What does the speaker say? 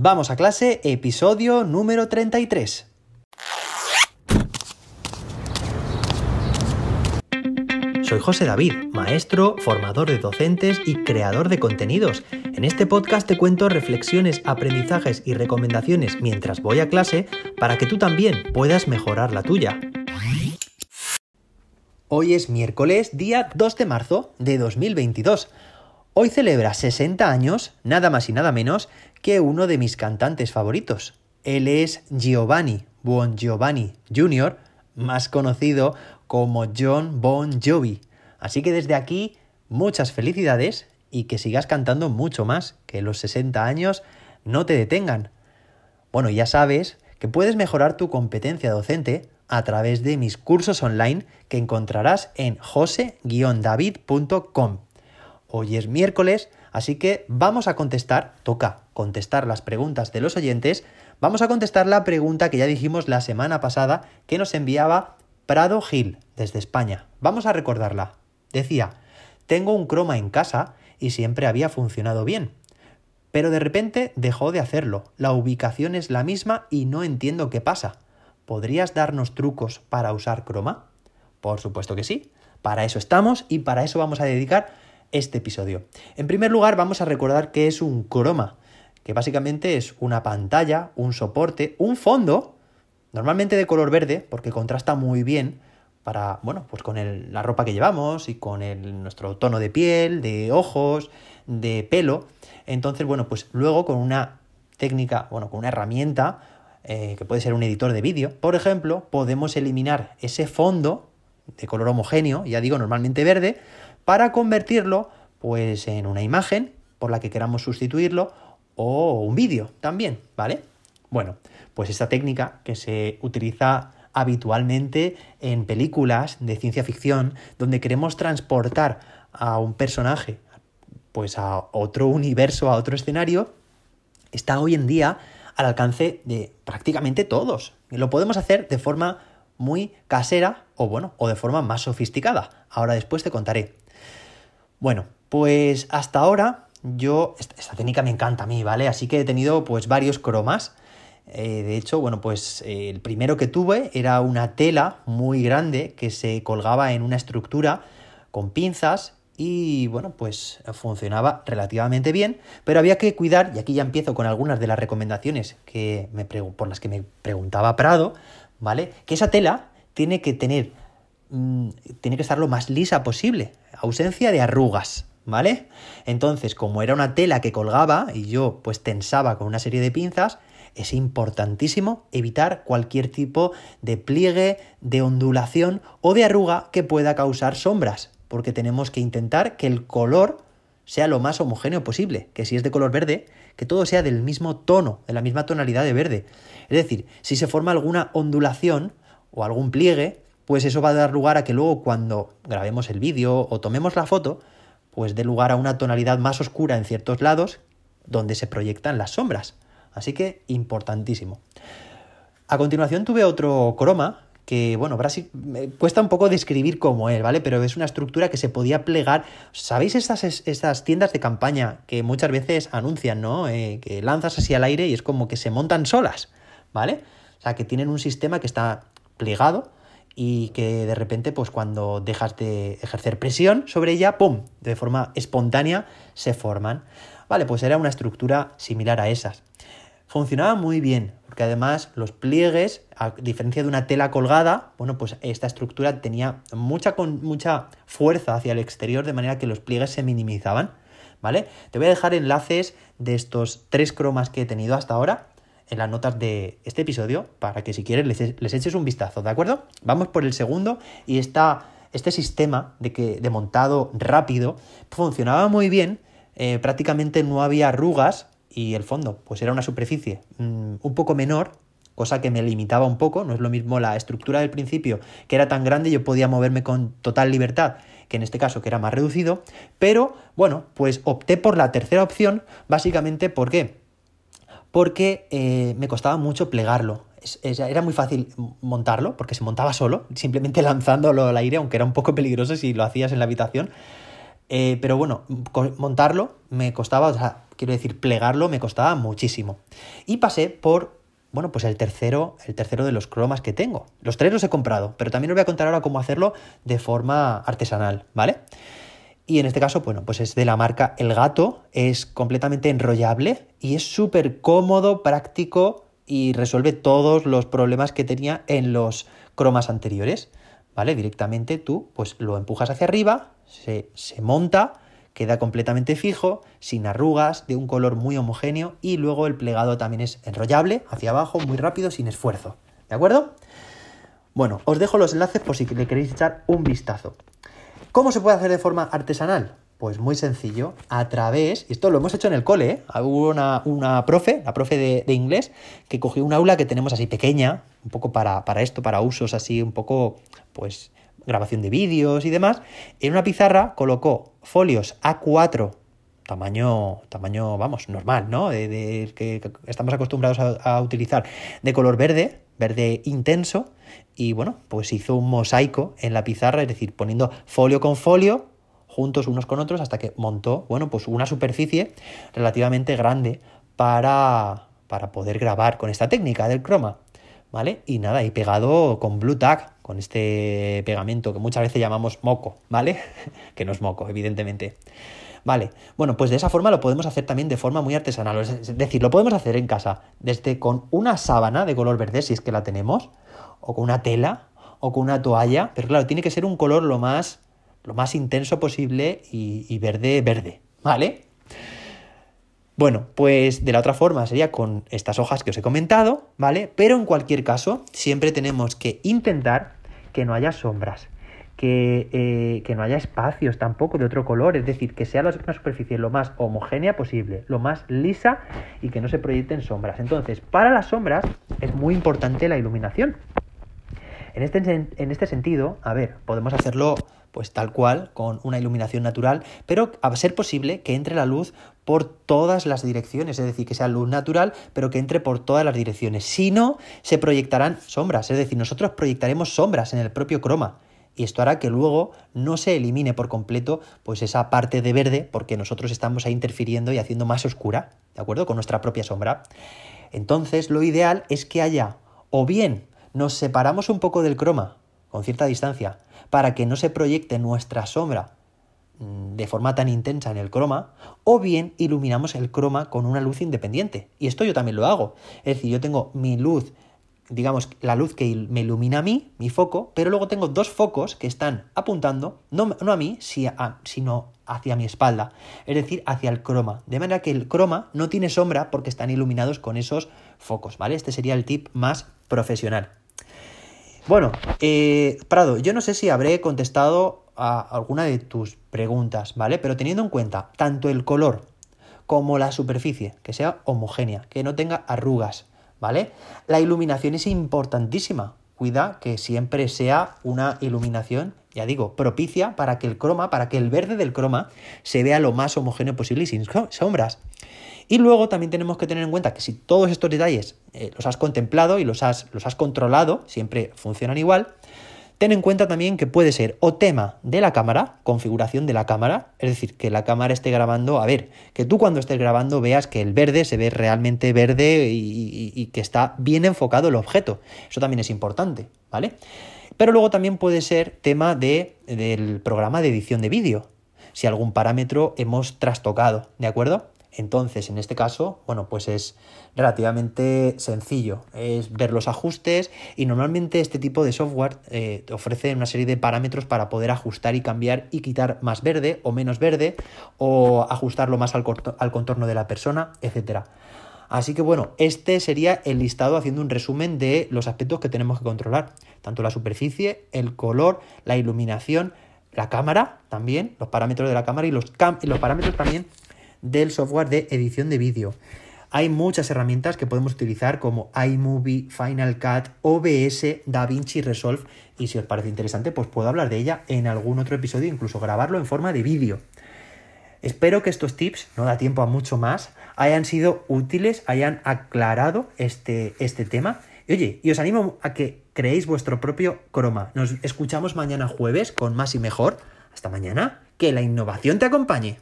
Vamos a clase, episodio número 33. Soy José David, maestro, formador de docentes y creador de contenidos. En este podcast te cuento reflexiones, aprendizajes y recomendaciones mientras voy a clase para que tú también puedas mejorar la tuya. Hoy es miércoles, día 2 de marzo de 2022. Hoy celebra 60 años, nada más y nada menos, que uno de mis cantantes favoritos. Él es Giovanni Bon Giovanni Jr., más conocido como John Bon Jovi. Así que desde aquí, muchas felicidades y que sigas cantando mucho más, que los 60 años no te detengan. Bueno, ya sabes que puedes mejorar tu competencia docente a través de mis cursos online que encontrarás en jose-david.com. Hoy es miércoles, así que vamos a contestar, toca contestar las preguntas de los oyentes, vamos a contestar la pregunta que ya dijimos la semana pasada que nos enviaba Prado Gil, desde España. Vamos a recordarla. Decía, tengo un croma en casa y siempre había funcionado bien. Pero de repente dejó de hacerlo. La ubicación es la misma y no entiendo qué pasa. ¿Podrías darnos trucos para usar croma? Por supuesto que sí. Para eso estamos y para eso vamos a dedicar este episodio. En primer lugar, vamos a recordar qué es un croma, que básicamente es una pantalla, un soporte, un fondo Normalmente de color verde, porque contrasta muy bien para, bueno, pues con la ropa que llevamos y con nuestro tono de piel, de ojos, de pelo. Entonces, bueno, pues luego con una técnica, bueno, con una herramienta, eh, que puede ser un editor de vídeo, por ejemplo, podemos eliminar ese fondo de color homogéneo, ya digo, normalmente verde, para convertirlo, pues, en una imagen por la que queramos sustituirlo o un vídeo también, ¿vale? Bueno, pues esta técnica que se utiliza habitualmente en películas de ciencia ficción donde queremos transportar a un personaje pues a otro universo, a otro escenario, está hoy en día al alcance de prácticamente todos. Lo podemos hacer de forma muy casera o bueno, o de forma más sofisticada. Ahora después te contaré. Bueno, pues hasta ahora yo esta técnica me encanta a mí, ¿vale? Así que he tenido pues varios cromas eh, de hecho, bueno, pues eh, el primero que tuve era una tela muy grande que se colgaba en una estructura con pinzas y bueno, pues funcionaba relativamente bien, pero había que cuidar, y aquí ya empiezo con algunas de las recomendaciones que me por las que me preguntaba Prado, ¿vale? Que esa tela tiene que tener, mm, tiene que estar lo más lisa posible, ausencia de arrugas, ¿vale? Entonces, como era una tela que colgaba y yo pues tensaba con una serie de pinzas, es importantísimo evitar cualquier tipo de pliegue, de ondulación o de arruga que pueda causar sombras, porque tenemos que intentar que el color sea lo más homogéneo posible, que si es de color verde, que todo sea del mismo tono, de la misma tonalidad de verde. Es decir, si se forma alguna ondulación o algún pliegue, pues eso va a dar lugar a que luego cuando grabemos el vídeo o tomemos la foto, pues dé lugar a una tonalidad más oscura en ciertos lados donde se proyectan las sombras. Así que importantísimo. A continuación tuve otro croma que, bueno, me cuesta un poco describir cómo es, ¿vale? Pero es una estructura que se podía plegar. ¿Sabéis estas, tiendas de campaña que muchas veces anuncian, ¿no? Eh, que lanzas así al aire y es como que se montan solas, ¿vale? O sea, que tienen un sistema que está plegado y que de repente, pues cuando dejas de ejercer presión sobre ella, ¡pum!, de forma espontánea se forman. Vale, pues era una estructura similar a esas funcionaba muy bien, porque además los pliegues, a diferencia de una tela colgada, bueno, pues esta estructura tenía mucha, con, mucha fuerza hacia el exterior, de manera que los pliegues se minimizaban, ¿vale? Te voy a dejar enlaces de estos tres cromas que he tenido hasta ahora en las notas de este episodio, para que si quieres les, eches un vistazo, ¿de acuerdo? Vamos por el segundo y esta, este sistema de, que, de montado rápido funcionaba muy bien, eh, prácticamente no había arrugas, y el fondo, pues era una superficie mm, un poco menor, cosa que me limitaba un poco, no es lo mismo la estructura del principio, que era tan grande, yo podía moverme con total libertad, que en este caso que era más reducido, pero bueno, pues opté por la tercera opción, básicamente, ¿por qué? Porque eh, me costaba mucho plegarlo. era muy fácil montarlo, porque se montaba solo, simplemente lanzándolo al aire, aunque era un poco peligroso si lo hacías en la habitación. Eh, pero bueno, montarlo me costaba, o sea, quiero decir, plegarlo me costaba muchísimo. Y pasé por, bueno, pues el tercero, el tercero de los cromas que tengo. Los tres los he comprado, pero también os voy a contar ahora cómo hacerlo de forma artesanal, ¿vale? Y en este caso, bueno, pues es de la marca El Gato, es completamente enrollable y es súper cómodo, práctico y resuelve todos los problemas que tenía en los cromas anteriores, ¿vale? Directamente tú pues lo empujas hacia arriba, se, se monta, queda completamente fijo, sin arrugas, de un color muy homogéneo y luego el plegado también es enrollable hacia abajo, muy rápido, sin esfuerzo, ¿de acuerdo? Bueno, os dejo los enlaces por si le queréis echar un vistazo. ¿Cómo se puede hacer de forma artesanal? Pues muy sencillo, a través, y esto lo hemos hecho en el cole, ¿eh? hubo una, profe, la profe de, inglés, que cogió un aula que tenemos así pequeña, un poco para, para esto, para usos así, un poco, pues, grabación de vídeos y demás. En una pizarra colocó folios A4, tamaño, tamaño, vamos, normal, ¿no? De, que estamos acostumbrados a utilizar, de color verde, verde intenso, y bueno, pues hizo un mosaico en la pizarra, es decir, poniendo folio con folio juntos unos con otros hasta que montó, bueno, pues una superficie relativamente grande para, para poder grabar con esta técnica del croma, ¿vale? Y nada, y pegado con blue tag, con este pegamento que muchas veces llamamos moco, ¿vale? que no es moco, evidentemente. Vale, bueno, pues de esa forma lo podemos hacer también de forma muy artesanal, es decir, lo podemos hacer en casa, desde con una sábana de color verde, si es que la tenemos, o con una tela, o con una toalla, pero claro, tiene que ser un color lo más, lo más intenso posible y, verde, verde, ¿vale? Bueno, pues de la otra forma sería con estas hojas que os he comentado, ¿vale? Pero en cualquier caso, siempre tenemos que intentar que no haya sombras, que, eh, que, no haya espacios tampoco de otro color, es decir, que sea una superficie lo más homogénea posible, lo más lisa y que no se proyecten sombras. Entonces, para las sombras es muy importante la iluminación. En este, en este sentido, a ver, podemos hacerlo pues tal cual, con una iluminación natural, pero a ser posible que entre la luz por todas las direcciones, es decir, que sea luz natural, pero que entre por todas las direcciones. Si no, se proyectarán sombras, es decir, nosotros proyectaremos sombras en el propio croma. Y esto hará que luego no se elimine por completo pues esa parte de verde porque nosotros estamos ahí interfiriendo y haciendo más oscura, ¿de acuerdo? Con nuestra propia sombra. Entonces, lo ideal es que haya o bien nos separamos un poco del croma con cierta distancia para que no se proyecte nuestra sombra mm, de forma tan intensa en el croma, o bien iluminamos el croma con una luz independiente. Y esto yo también lo hago. Es decir, yo tengo mi luz, digamos, la luz que me ilumina a mí, mi foco, pero luego tengo dos focos que están apuntando, no, a mí, sino hacia mi espalda, es decir, hacia el croma. De manera que el croma no tiene sombra porque están iluminados con esos focos, ¿vale? Este sería el tip más profesional. Bueno, eh, Prado, yo no sé si habré contestado a alguna de tus preguntas, ¿vale? Pero teniendo en cuenta tanto el color como la superficie, que sea homogénea, que no tenga arrugas, ¿vale? La iluminación es importantísima. Cuida que siempre sea una iluminación, ya digo, propicia para que el croma, para que el verde del croma se vea lo más homogéneo posible y sin sombras. Y luego también tenemos que tener en cuenta que si todos estos detalles eh, los has contemplado y los has, los has controlado, siempre funcionan igual, ten en cuenta también que puede ser o tema de la cámara, configuración de la cámara, es decir, que la cámara esté grabando, a ver, que tú cuando estés grabando veas que el verde se ve realmente verde y, que está bien enfocado el objeto. Eso también es importante, ¿vale? Pero luego también puede ser tema de, del programa de edición de vídeo, si algún parámetro hemos trastocado, ¿de acuerdo? Entonces, en este caso, bueno, pues es relativamente sencillo, es ver los ajustes y normalmente este tipo de software eh, ofrece una serie de parámetros para poder ajustar y cambiar y quitar más verde o menos verde o ajustarlo más al, contorno de la persona, etc. Así que bueno, este sería el listado haciendo un resumen de los aspectos que tenemos que controlar, tanto la superficie, el color, la iluminación, la cámara también, los parámetros de la cámara y los parámetros también del software de edición de vídeo. Hay muchas herramientas que podemos utilizar como iMovie, Final Cut, OBS, DaVinci Resolve y si os parece interesante pues puedo hablar de ella en algún otro episodio, incluso grabarlo en forma de vídeo. Espero que estos tips, no da tiempo a mucho más, hayan sido útiles, hayan aclarado este, este tema. Y oye, y os animo a que creéis vuestro propio croma. Nos escuchamos mañana jueves con más y mejor. Hasta mañana. Que la innovación te acompañe.